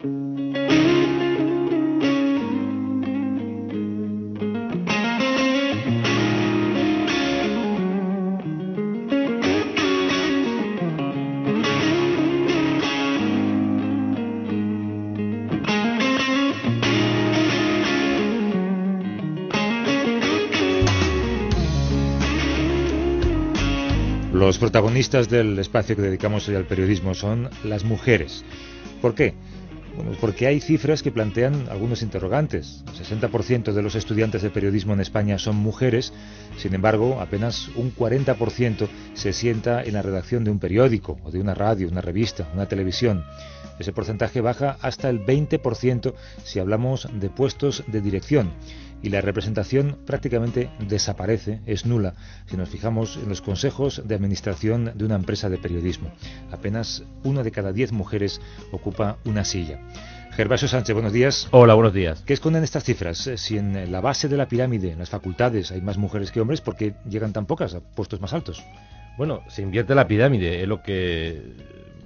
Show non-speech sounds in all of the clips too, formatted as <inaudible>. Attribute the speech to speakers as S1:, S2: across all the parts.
S1: Los protagonistas del espacio que dedicamos hoy al periodismo son las mujeres. ¿Por qué? Bueno, porque hay cifras que plantean algunos interrogantes. El 60% de los estudiantes de periodismo en España son mujeres, sin embargo, apenas un 40% se sienta en la redacción de un periódico, o de una radio, una revista, una televisión. Ese porcentaje baja hasta el 20% si hablamos de puestos de dirección y la representación prácticamente desaparece, es nula, si nos fijamos en los consejos de administración de una empresa de periodismo. Apenas una de cada diez mujeres ocupa una silla. Gervasio Sánchez, buenos días.
S2: Hola, buenos días.
S1: ¿Qué esconden estas cifras? Eh, si en la base de la pirámide, en las facultades, hay más mujeres que hombres, ¿por qué llegan tan pocas a puestos más altos?
S2: Bueno, se invierte la pirámide, es lo que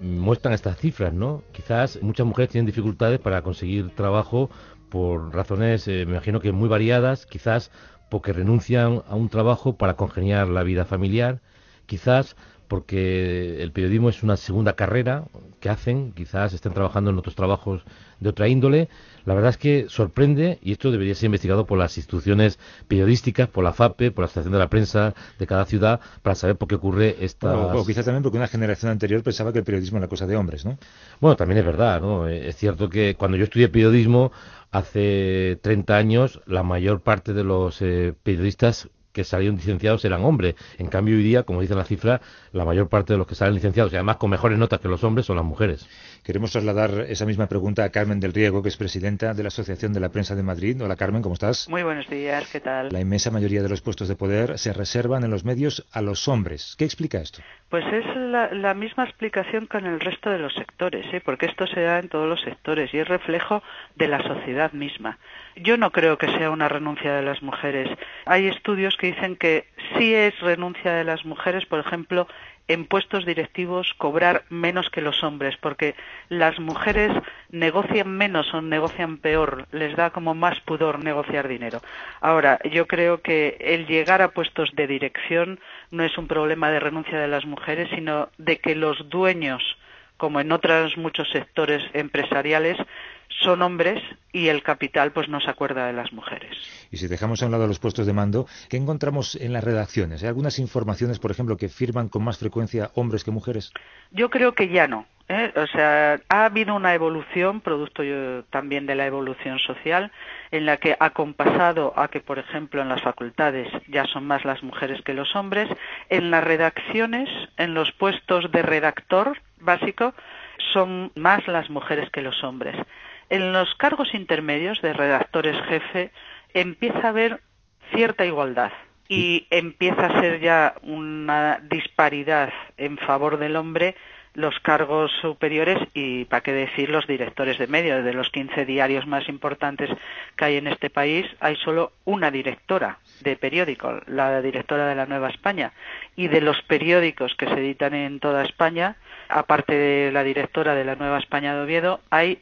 S2: muestran estas cifras, ¿no? Quizás muchas mujeres tienen dificultades para conseguir trabajo por razones, eh, me imagino que muy variadas, quizás porque renuncian a un trabajo para congeniar la vida familiar, quizás porque el periodismo es una segunda carrera que hacen, quizás estén trabajando en otros trabajos de otra índole. La verdad es que sorprende, y esto debería ser investigado por las instituciones periodísticas, por la FAPE, por la Asociación de la Prensa de cada ciudad, para saber por qué ocurre esta...
S1: o quizás también porque una generación anterior pensaba que el periodismo era cosa de hombres, ¿no?
S2: Bueno, también es verdad, ¿no? Es cierto que cuando yo estudié periodismo, hace 30 años, la mayor parte de los eh, periodistas que salieron licenciados eran hombres. En cambio, hoy día, como dice la cifra, la mayor parte de los que salen licenciados, y además con mejores notas que los hombres, son las mujeres.
S1: Queremos trasladar esa misma pregunta a Carmen del Riego, que es presidenta de la Asociación de la Prensa de Madrid. Hola, Carmen, ¿cómo estás?
S3: Muy buenos días, ¿qué tal?
S1: La inmensa mayoría de los puestos de poder se reservan en los medios a los hombres. ¿Qué explica esto?
S3: Pues es la, misma explicación con el resto de los sectores, ¿eh? porque esto se da en todos los sectores y es reflejo de la sociedad misma. Yo no creo que sea una renuncia de las mujeres. Hay estudios que dicen que sí es renuncia de las mujeres, por ejemplo, en puestos directivos cobrar menos que los hombres, porque las mujeres negocian menos o negocian peor, les da como más pudor negociar dinero. Ahora, yo creo que el llegar a puestos de dirección no es un problema de renuncia de las mujeres, sino de que los dueños, como en otros muchos sectores empresariales, son hombres y el capital pues no se acuerda de las mujeres.
S1: Y si dejamos a un lado los puestos de mando, ¿qué encontramos en las redacciones? ¿Hay algunas informaciones, por ejemplo, que firman con más frecuencia hombres que mujeres?
S3: Yo creo que ya no. ¿eh? O sea, ha habido una evolución, producto también de la evolución social, en la que ha compasado a que, por ejemplo, en las facultades ya son más las mujeres que los hombres, en las redacciones, en los puestos de redactor básico, son más las mujeres que los hombres. En los cargos intermedios de redactores jefe empieza a haber cierta igualdad y empieza a ser ya una disparidad en favor del hombre los cargos superiores y, para qué decir, los directores de medios. De los 15 diarios más importantes que hay en este país, hay solo una directora de periódico, la directora de la Nueva España. Y de los periódicos que se editan en toda España, aparte de la directora de la Nueva España de Oviedo, hay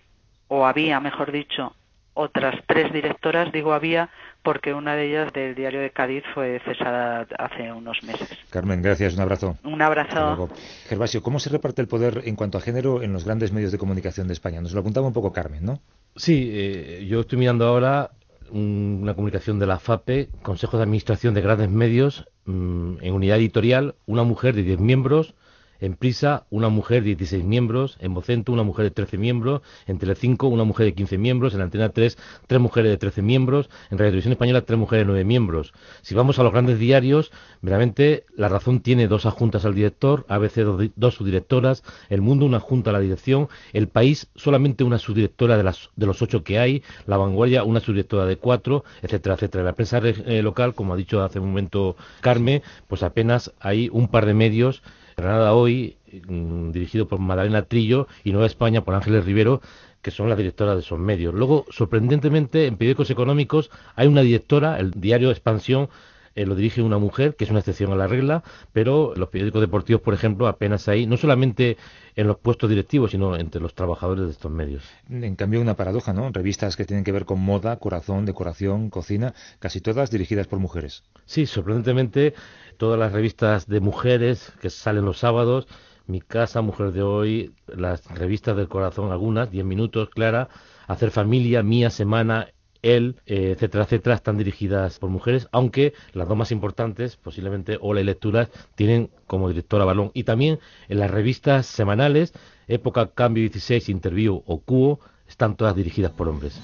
S3: o había, mejor dicho, otras tres directoras, digo había, porque una de ellas del diario de Cádiz fue cesada hace unos meses.
S1: Carmen, gracias, un abrazo.
S3: Un abrazo.
S1: Gervasio, ¿cómo se reparte el poder en cuanto a género en los grandes medios de comunicación de España? Nos lo apuntaba un poco Carmen, ¿no?
S2: Sí, eh, yo estoy mirando ahora una comunicación de la FAPE, Consejo de Administración de Grandes Medios, mm, en unidad editorial, una mujer de 10 miembros, en Prisa, una mujer de 16 miembros. En Vocento, una mujer de 13 miembros. En Telecinco, una mujer de 15 miembros. En Antena 3, tres mujeres de 13 miembros. En Radio Televisión Española, tres mujeres de 9 miembros. Si vamos a los grandes diarios, veramente La Razón tiene dos adjuntas al director, ABC dos, subdirectoras, El Mundo una junta a la dirección, El País solamente una subdirectora de, las, de los ocho que hay, La Vanguardia una subdirectora de cuatro, etcétera, etcétera. La prensa eh, local, como ha dicho hace un momento Carmen, pues apenas hay un par de medios Granada Hoy, mm, dirigido por Madalena Trillo, y Nueva España por Ángeles Rivero, que son las directoras de esos medios. Luego, sorprendentemente, en periódicos económicos hay una directora, el diario Expansión, eh, lo dirige una mujer, que es una excepción a la regla, pero los periódicos deportivos, por ejemplo, apenas hay, no solamente en los puestos directivos, sino entre los trabajadores de estos medios.
S1: En cambio, una paradoja, ¿no? Revistas que tienen que ver con moda, corazón, decoración, cocina, casi todas dirigidas por mujeres.
S2: Sí, sorprendentemente, todas las revistas de mujeres que salen los sábados, Mi Casa, Mujer de Hoy, las revistas del corazón, algunas, 10 minutos, Clara, Hacer Familia, Mía Semana, él, eh, etcétera, etcétera, están dirigidas por mujeres, aunque las dos más importantes, posiblemente Ola y Lecturas, tienen como directora Balón. Y también en las revistas semanales, Época, Cambio 16, Interview o Cuo, están todas dirigidas por hombres.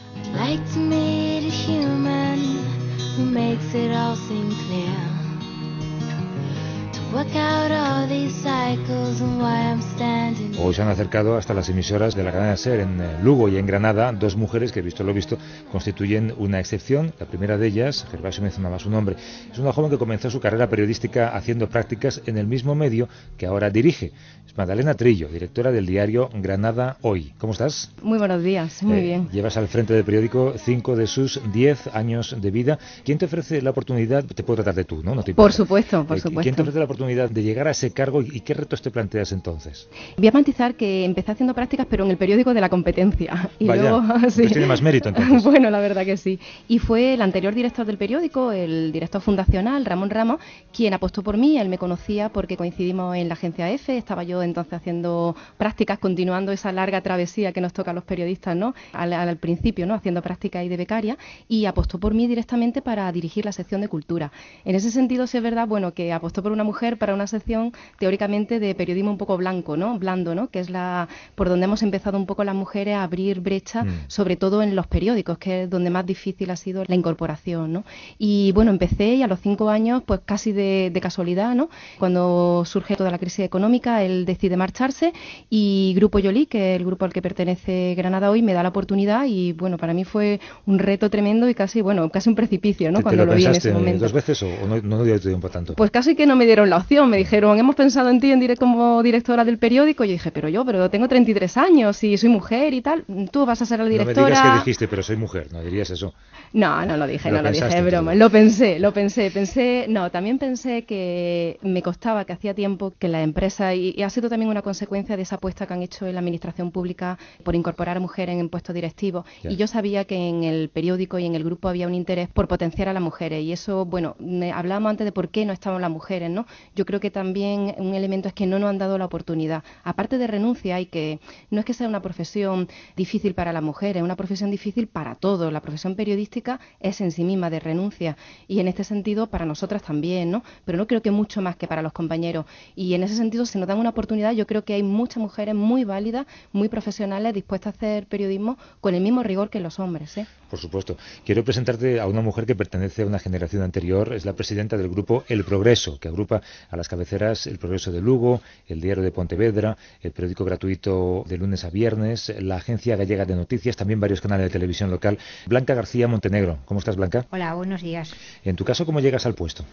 S1: Hoy se han acercado hasta las emisoras de la cadena SER en eh, Lugo y en Granada dos mujeres que, visto lo visto, constituyen una excepción. La primera de ellas, Gervasio mencionaba su nombre, es una joven que comenzó su carrera periodística haciendo prácticas en el mismo medio que ahora dirige. Es Magdalena Trillo, directora del diario Granada Hoy. ¿Cómo estás?
S4: Muy buenos días, muy eh, bien.
S1: Llevas al frente del periódico cinco de sus diez años de vida. ¿Quién te ofrece la oportunidad? Te puedo tratar de tú, ¿no? no
S4: por supuesto, por eh, supuesto.
S1: ¿Quién te ofrece la oportunidad? De llegar a ese cargo y qué retos te planteas entonces?
S4: Voy a matizar que empecé haciendo prácticas, pero en el periódico de la competencia. <laughs>
S1: Y luego, <laughs> sí. tiene más mérito entonces. <laughs>
S4: bueno, la verdad que sí. Y fue el anterior director del periódico, el director fundacional, Ramón Ramos, quien apostó por mí. Él me conocía porque coincidimos en la agencia F. Estaba yo entonces haciendo prácticas, continuando esa larga travesía que nos toca a los periodistas, ¿no? Al, al principio, ¿no? Haciendo prácticas y de becaria. Y apostó por mí directamente para dirigir la sección de cultura. En ese sentido, sí es verdad, bueno, que apostó por una mujer para una sección teóricamente de periodismo un poco blanco, ¿no? Blando, ¿no? Que es la por donde hemos empezado un poco las mujeres a abrir brecha, mm. sobre todo en los periódicos, que es donde más difícil ha sido la incorporación, ¿no? Y bueno, empecé y a los cinco años, pues casi de, casualidad, ¿no? Cuando surge toda la crisis económica, él decide marcharse y Grupo Yoli, que es el grupo al que pertenece Granada hoy, me da la oportunidad y bueno, para mí fue un reto tremendo y casi, bueno, casi un precipicio, ¿no?
S1: Cuando lo, vi en ese momento. ¿Dos veces o no, no dio tiempo tanto?
S4: Pues casi que no me dieron la opción, me dijeron, hemos pensado en ti en directo como directora del periódico. Y yo dije, pero yo, pero tengo 33 años y soy mujer y tal. Tú vas a ser la directora. No
S1: me digas que dijiste, pero soy mujer, no dirías eso.
S4: No, no lo dije, no lo dije, broma. Lo pensé, lo pensé, pensé, no, también pensé que me costaba, que hacía tiempo que la empresa, y, ha sido también una consecuencia de esa apuesta que han hecho en la administración pública por incorporar a mujeres en puestos directivos. Y yo sabía que en el periódico y en el grupo había un interés por potenciar a las mujeres. Y eso, bueno, hablábamos antes de por qué no estaban las mujeres, ¿no? Yo creo que también un elemento es que no nos han dado la oportunidad. Aparte de renuncia, hay que no es que sea una profesión difícil para la mujer, es una profesión difícil para todos. La profesión periodística es en sí misma de renuncia y en este sentido para nosotras también, ¿no? Pero no creo que mucho más que para los compañeros. Y en ese sentido, si nos dan una oportunidad, yo creo que hay muchas mujeres muy válidas, muy profesionales, dispuestas a hacer periodismo con el mismo rigor que los hombres. ¿eh?
S1: Por supuesto. Quiero presentarte a una mujer que pertenece a una generación anterior, es la presidenta del grupo El Progreso, que agrupa a las cabeceras El Progreso de Lugo, el Diario de Pontevedra, el periódico gratuito de lunes a viernes, la Agencia Gallega de Noticias, también varios canales de televisión local. Blanca García Montenegro. ¿Cómo estás, Blanca?
S5: Hola, buenos días.
S1: En tu caso, ¿cómo llegas al puesto?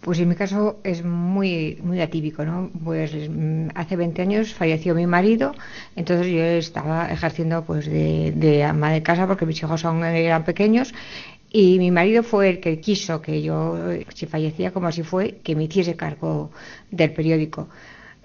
S5: Pues en mi caso es muy, muy atípico, ¿no? Pues mm, hace 20 años falleció mi marido, entonces yo estaba ejerciendo pues de, de ama de casa porque mis hijos aún eran pequeños y mi marido fue el que quiso que yo, si fallecía como así fue, que me hiciese cargo del periódico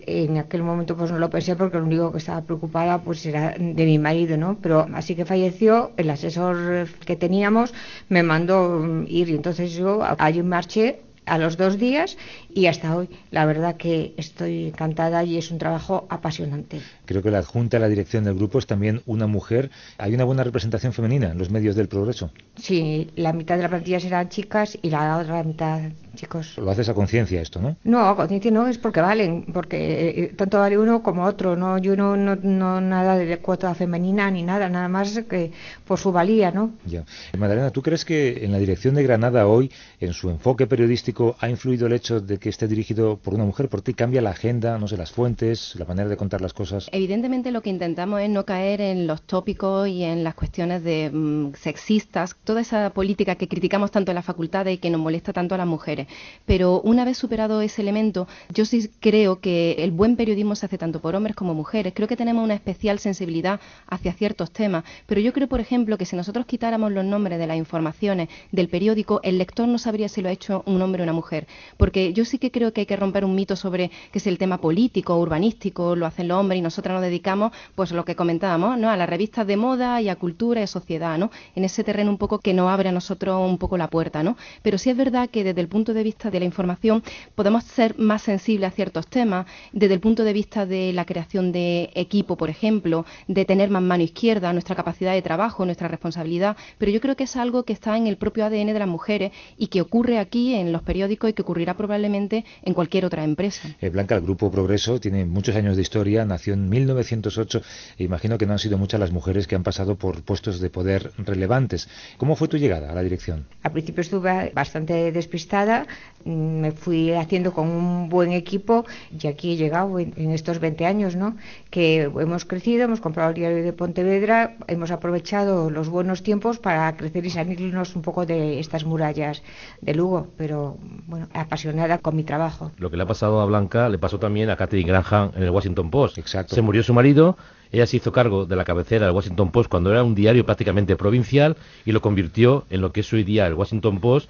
S5: en aquel momento pues no lo pensé porque lo único que estaba preocupada pues era de mi marido, ¿no? Pero así que falleció, el asesor que teníamos me mandó ir y entonces yo allí marché a los dos días y hasta hoy. La verdad que estoy encantada y es un trabajo apasionante.
S1: Creo que la adjunta a la dirección del grupo es también una mujer. ¿Hay una buena representación femenina en los medios del progreso?
S5: Sí, la mitad de la plantilla serán chicas y la otra mitad chicos.
S1: Lo haces a conciencia esto, ¿no?
S5: No, a conciencia no, es porque valen, porque eh, tanto vale uno como otro. No, yo no, no, nada de cuota femenina ni nada, nada más que por su valía, ¿no?
S1: Ya. Madalena, ¿tú crees que en la dirección de Granada hoy, en su enfoque periodístico, ha influido el hecho de que esté dirigido por una mujer? ¿Por ti cambia la agenda, no sé, las fuentes, la manera de contar las cosas?
S4: Evidentemente lo que intentamos es no caer en los tópicos y en las cuestiones de mm, sexistas, toda esa política que criticamos tanto en las facultades y que nos molesta tanto a las mujeres. Pero una vez superado ese elemento, yo sí creo que el buen periodismo se hace tanto por hombres como mujeres. Creo que tenemos una especial sensibilidad hacia ciertos temas, pero yo creo, por ejemplo, que si nosotros quitáramos los nombres de las informaciones del periódico, el lector no sabría si lo ha hecho un hombre una mujer. Porque yo sí que creo que hay que romper un mito sobre que si el tema político, urbanístico, lo hacen los hombres y nosotras nos dedicamos, pues lo que comentábamos, ¿no? A las revistas de moda y a cultura y sociedad, ¿no? En ese terreno un poco que nos abre a nosotros un poco la puerta, ¿no? Pero sí es verdad que desde el punto de vista de la información podemos ser más sensibles a ciertos temas, desde el punto de vista de la creación de equipo, por ejemplo, de tener más mano izquierda, nuestra capacidad de trabajo, nuestra responsabilidad, pero yo creo que es algo que está en el propio ADN de las mujeres y que ocurre aquí en los periódicos y que ocurrirá probablemente en cualquier otra empresa.
S1: Eh, Blanca, el Grupo Progreso tiene muchos años de historia, nació en 1908 e imagino que no han sido muchas las mujeres que han pasado por puestos de poder relevantes. ¿Cómo fue tu llegada a la dirección?
S5: Al principio estuve bastante despistada, me fui haciendo con un buen equipo y aquí he llegado en, estos 20 años, ¿no? Que hemos crecido, hemos comprado el diario de Pontevedra, hemos aprovechado los buenos tiempos para crecer y salirnos un poco de estas murallas de Lugo, pero bueno, apasionada con mi trabajo.
S2: Lo que le ha pasado a Blanca le pasó también a Catherine Graham en el Washington Post.
S1: Exacto.
S2: Se murió su marido, ella se hizo cargo de la cabecera del Washington Post cuando era un diario prácticamente provincial y lo convirtió en lo que es hoy día el Washington Post.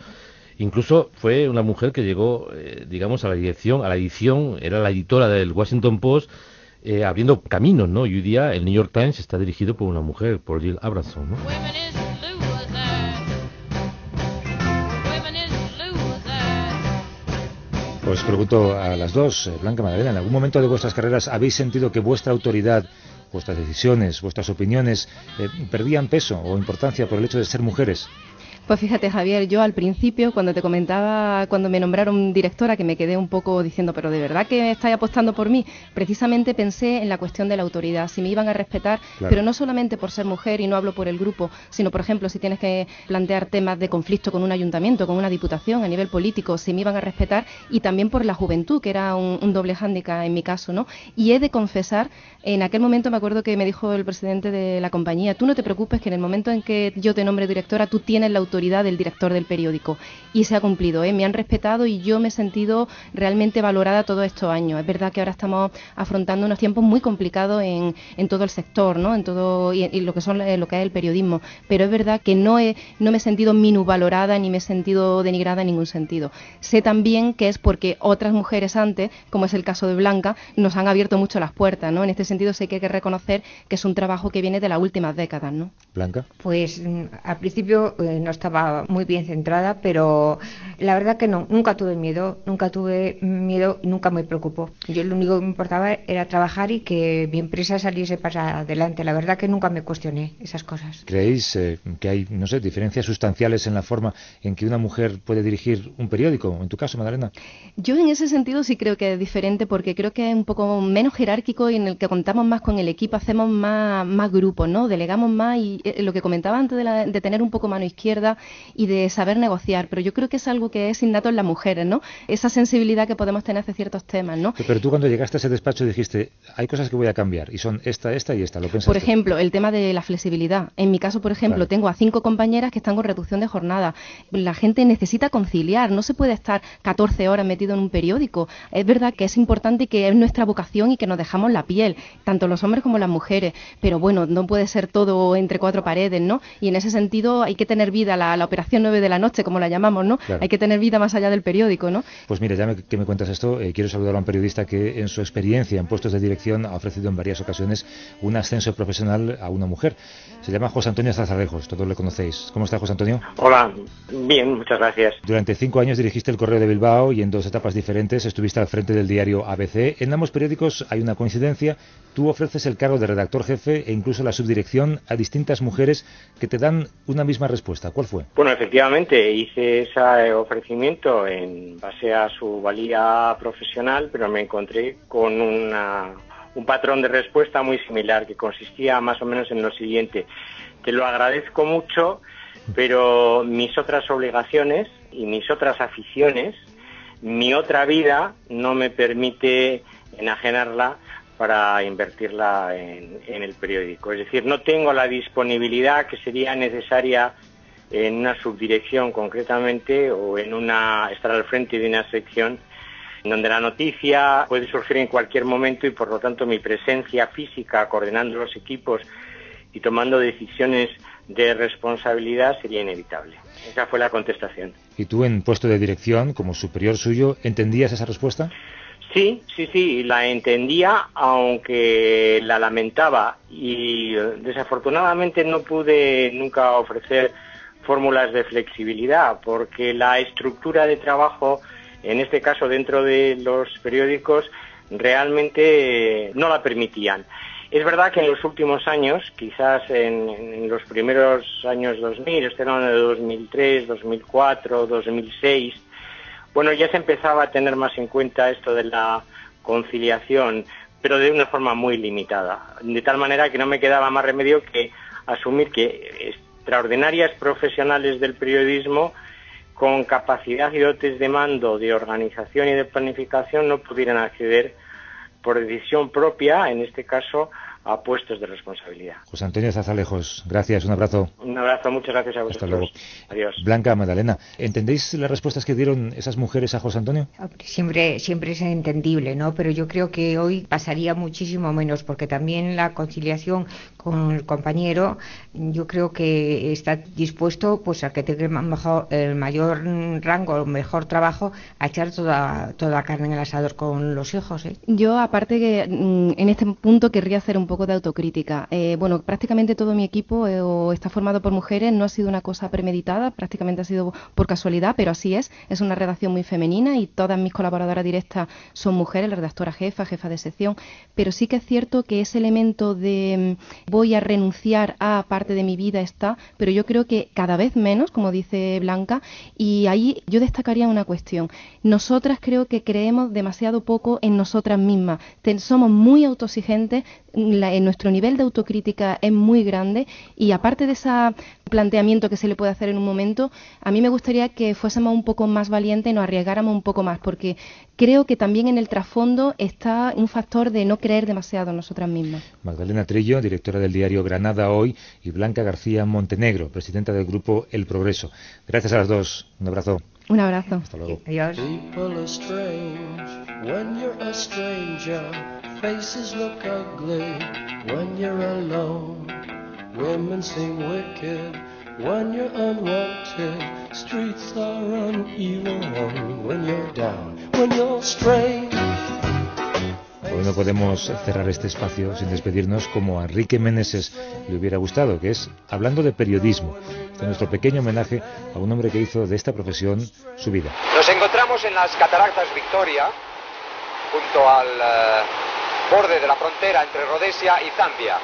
S2: Incluso fue una mujer que llegó, eh, digamos, a la dirección, a la edición, era la editora del Washington Post, eh, abriendo caminos, ¿no? Y hoy día el New York Times está dirigido por una mujer, por Jill Abramson, ¿no?
S1: Pues pregunto a las dos, eh, Blanca Madalena, ¿en algún momento de vuestras carreras habéis sentido que vuestra autoridad, vuestras decisiones, vuestras opiniones eh, perdían peso o importancia por el hecho de ser mujeres?
S4: Pues fíjate, Javier, yo al principio, cuando te comentaba, cuando me nombraron directora, que me quedé un poco diciendo, pero de verdad que estáis apostando por mí, precisamente pensé en la cuestión de la autoridad, si me iban a respetar, pero no solamente por ser mujer y no hablo por el grupo, sino, por ejemplo, si tienes que plantear temas de conflicto con un ayuntamiento, con una diputación a nivel político, si me iban a respetar, y también por la juventud, que era un, doble hándicap en mi caso, ¿no? Y he de confesar, en aquel momento me acuerdo que me dijo el presidente de la compañía, tú no te preocupes que en el momento en que yo te nombre directora, tú tienes la autoridad autoridad del director del periódico. Y se ha cumplido, ¿eh? me han respetado y yo me he sentido realmente valorada todos estos años. Es verdad que ahora estamos afrontando unos tiempos muy complicados en, en todo el sector, ¿no? en todo y, lo que son lo que es el periodismo. Pero es verdad que no, he, no me he sentido minusvalorada ni me he sentido denigrada en ningún sentido. Sé también que es porque otras mujeres antes, como es el caso de Blanca, nos han abierto mucho las puertas. ¿no? En este sentido sé que hay que reconocer que es un trabajo que viene de las últimas décadas. ¿no?
S1: Blanca.
S5: Pues mm, al principio eh, no estaba muy bien centrada, pero la verdad que no, nunca tuve miedo, nunca tuve miedo, nunca me preocupó. Yo lo único que me importaba era trabajar y que mi empresa saliese para adelante. La verdad que nunca me cuestioné esas cosas.
S1: ¿Creéis eh, que hay, no sé, diferencias sustanciales en la forma en que una mujer puede dirigir un periódico? En tu caso, Madalena.
S4: Yo en ese sentido sí creo que es diferente porque creo que es un poco menos jerárquico y en el que contamos más con el equipo, hacemos más, más grupos, ¿no? Delegamos más y eh, lo que comentaba antes de, de tener un poco mano izquierda y de saber negociar, pero yo creo que es algo que es innato en las mujeres, ¿no? Esa sensibilidad que podemos tener hacia ciertos temas, ¿no?
S1: Pero tú cuando llegaste a ese despacho dijiste, hay cosas que voy a cambiar y son esta, esta y esta, ¿lo pensaste?
S4: Por ejemplo, el tema de la flexibilidad. En mi caso, por ejemplo, tengo a cinco compañeras que están con reducción de jornada. La gente necesita conciliar, no se puede estar 14 horas metido en un periódico. Es verdad que es importante y que es nuestra vocación y que nos dejamos la piel, tanto los hombres como las mujeres, pero bueno, no puede ser todo entre cuatro paredes, ¿no? Y en ese sentido hay que tener vida la, la operación 9 de la noche, como la llamamos, ¿no? Hay que tener vida más allá del periódico, ¿no?
S1: Pues mira, ya que me cuentas esto, eh, quiero saludar a un periodista que en su experiencia en puestos de dirección ha ofrecido en varias ocasiones un ascenso profesional a una mujer. Se llama José Antonio Zazarejos, todos le conocéis. ¿Cómo está José Antonio?
S6: Hola, bien, muchas gracias.
S1: Durante cinco años dirigiste el Correo de Bilbao y en dos etapas diferentes estuviste al frente del diario ABC. En ambos periódicos hay una coincidencia. Tú ofreces el cargo de redactor jefe e incluso la subdirección a distintas mujeres que te dan una misma respuesta. ¿Cuál
S6: Bueno, efectivamente, hice ese ofrecimiento en base a su valía profesional, pero me encontré con una, un patrón de respuesta muy similar que consistía más o menos en lo siguiente. Te lo agradezco mucho, pero mis otras obligaciones y mis otras aficiones, mi otra vida no me permite enajenarla para invertirla en, el periódico. Es decir, no tengo la disponibilidad que sería necesaria en una subdirección concretamente o en una estar al frente de una sección donde la noticia puede surgir en cualquier momento y por lo tanto mi presencia física coordinando los equipos y tomando decisiones de responsabilidad sería inevitable. Esa fue la contestación.
S1: ¿Y tú en puesto de dirección, como superior suyo, entendías esa respuesta?
S6: Sí, sí, sí, la entendía, aunque la lamentaba y desafortunadamente no pude nunca ofrecer fórmulas de flexibilidad porque la estructura de trabajo, en este caso dentro de los periódicos, realmente no la permitían. Es verdad que en los últimos años, quizás en, los primeros años 2000, este año de 2003, 2004, 2006, bueno, ya se empezaba a tener más en cuenta esto de la conciliación, pero de una forma muy limitada. De tal manera que no me quedaba más remedio que asumir que extraordinarias profesionales del periodismo con capacidad y dotes de mando, de organización y de planificación no pudieran acceder por decisión propia, en este caso, a puestos de responsabilidad.
S1: José Antonio Zazalejos, gracias, un abrazo.
S6: Un abrazo, muchas gracias a vosotros.
S1: Hasta luego.
S6: Adiós.
S1: Blanca Magdalena, ¿entendéis las respuestas que dieron esas mujeres a José Antonio?
S5: Siempre, siempre es entendible, ¿no? Pero yo creo que hoy pasaría muchísimo menos, porque también la conciliación con el compañero, yo creo que está dispuesto pues a que tenga mejor, el mayor rango, el mejor trabajo, a echar toda, toda la carne en el asador con los hijos. ¿eh?
S4: Yo, aparte que mm, en este punto querría hacer un poco de autocrítica. Eh, bueno, prácticamente todo mi equipo eh, está formado por mujeres, no ha sido una cosa premeditada, prácticamente ha sido por casualidad, pero así es. Es una redacción muy femenina y todas mis colaboradoras directas son mujeres, la redactora jefa, jefa de sección, pero sí que es cierto que ese elemento de mm, voy a renunciar a parte de mi vida está, pero yo creo que cada vez menos, como dice Blanca, y ahí yo destacaría una cuestión. Nosotras creo que creemos demasiado poco en nosotras mismas. somos muy autoexigentes, en nuestro nivel de autocrítica es muy grande y aparte de ese planteamiento que se le puede hacer en un momento, a mí me gustaría que fuésemos un poco más valientes y nos arriesgáramos un poco más, porque creo que también en el trasfondo está un factor de no creer demasiado en nosotras mismas.
S1: Magdalena Trillo, directora del diario Granada Hoy, y Blanca García Montenegro, presidenta del grupo El Progreso. Gracias a las dos. Un abrazo.
S4: Un abrazo.
S1: Hasta luego.
S5: Adiós.
S7: Faces look ugly when you're alone. Women seem wicked when you're unwanted. Streets are uneven when you're down, when you're strange.
S1: Hoy no podemos cerrar este espacio sin despedirnos como a Enrique Meneses le hubiera gustado, que es hablando de periodismo, de nuestro pequeño homenaje a un hombre que hizo de esta profesión su vida.
S8: Nos encontramos en las cataratas Victoria, junto al uh, borde de la frontera entre Rhodesia y Zambia.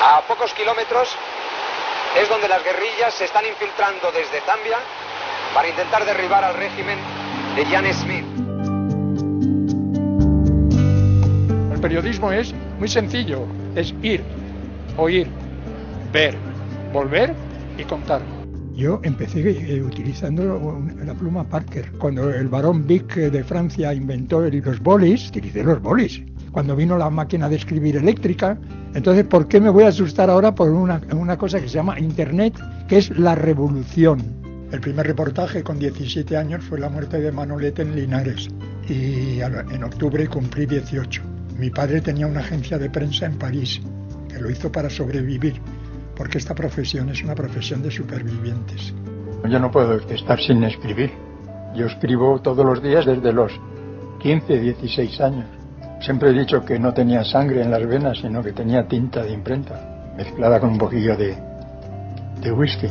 S8: A pocos kilómetros es donde las guerrillas se están infiltrando desde Zambia para intentar derribar al régimen de Jan Smith.
S9: periodismo es muy sencillo, es ir, oír, ver, volver y contar.
S10: Yo empecé eh, utilizando la pluma Parker. Cuando el barón Vic de Francia inventó los bolis, utilicé los bolis. Cuando vino la máquina de escribir eléctrica, entonces, ¿por qué me voy a asustar ahora por una, una cosa que se llama Internet, que es la revolución? El primer reportaje con 17 años fue la muerte de Manolete en Linares y en octubre cumplí 18. Mi padre tenía una agencia de prensa en París, que lo hizo para sobrevivir, porque esta profesión es una profesión de supervivientes. Yo no puedo estar sin escribir. Yo escribo todos los días desde los 15, 16 años. Siempre he dicho que no tenía sangre en las venas, sino que tenía tinta de imprenta, mezclada con un poquillo de, de whisky.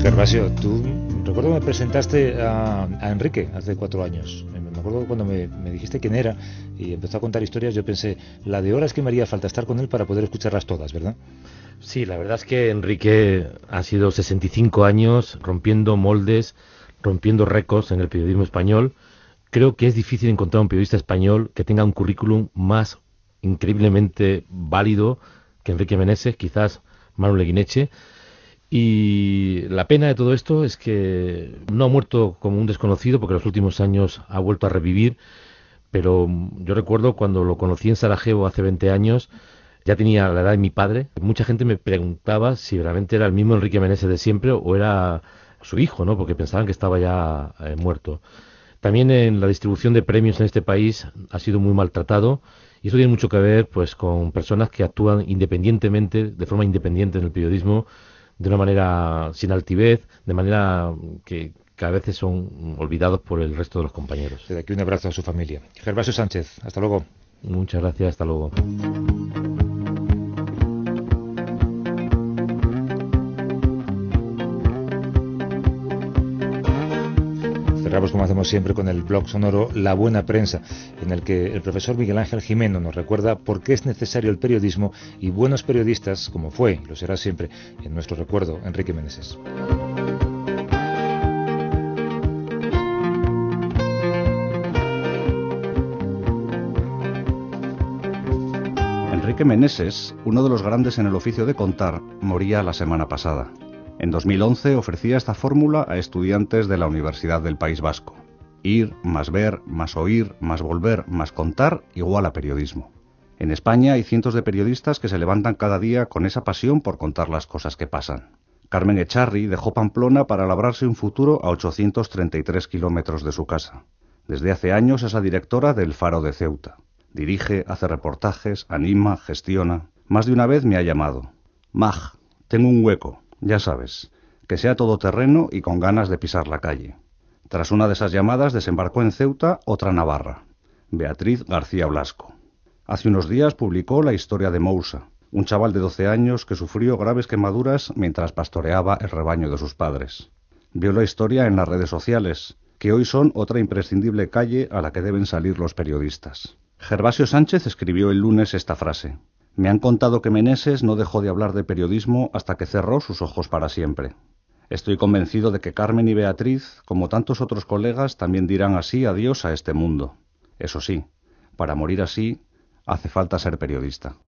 S1: Gervasio, tú recuerdo que me presentaste a, a Enrique hace cuatro años me acuerdo cuando me, dijiste quién era y empezó a contar historias, yo pensé, la de horas que me haría falta estar con él para poder escucharlas todas, ¿verdad?
S2: Sí, la verdad es que Enrique ha sido 65 años rompiendo moldes, rompiendo récords en el periodismo español. Creo que es difícil encontrar un periodista español que tenga un currículum más increíblemente válido que Enrique Meneses, quizás Manuel Leguineche. Y la pena de todo esto es que no ha muerto como un desconocido, porque en los últimos años ha vuelto a revivir, pero yo recuerdo cuando lo conocí en Sarajevo hace 20 años, ya tenía la edad de mi padre, mucha gente me preguntaba si realmente era el mismo Enrique Meneses de siempre o era su hijo, ¿no? Porque pensaban que estaba ya eh, muerto. También en la distribución de premios en este país ha sido muy maltratado y eso tiene mucho que ver pues con personas que actúan independientemente, de forma independiente en el periodismo, de una manera sin altivez, de manera que, que a veces son olvidados por el resto de los compañeros.
S1: Desde aquí un abrazo a su familia. Gervasio Sánchez, hasta luego.
S2: Muchas gracias, hasta luego.
S1: Cerramos como hacemos siempre con el blog sonoro La Buena Prensa, en el que el profesor Miguel Ángel Jimeno nos recuerda por qué es necesario el periodismo y buenos periodistas, como fue lo será siempre en nuestro recuerdo Enrique Meneses.
S11: Enrique Meneses, uno de los grandes en el oficio de contar, moría la semana pasada. En 2011 ofrecía esta fórmula a estudiantes de la Universidad del País Vasco. Ir más ver, más oír, más volver, más contar, igual a periodismo. En España hay cientos de periodistas que se levantan cada día con esa pasión por contar las cosas que pasan. Carmen Echarri dejó Pamplona para labrarse un futuro a 833 kilómetros de su casa. Desde hace años es la directora del Faro de Ceuta. Dirige, hace reportajes, anima, gestiona. Más de una vez me ha llamado. Mag, tengo un hueco ya sabes, que sea todoterreno y con ganas de pisar la calle. Tras una de esas llamadas desembarcó en Ceuta otra navarra, Beatriz García Blasco. Hace unos días publicó la historia de Mousa, un chaval de 12 años que sufrió graves quemaduras mientras pastoreaba el rebaño de sus padres. Vio la historia en las redes sociales, que hoy son otra imprescindible calle a la que deben salir los periodistas. Gervasio Sánchez escribió el lunes esta frase. Me han contado que Meneses no dejó de hablar de periodismo hasta que cerró sus ojos para siempre. Estoy convencido de que Carmen y Beatriz, como tantos otros colegas, también dirán así adiós a este mundo. Eso sí, para morir así, hace falta ser periodista.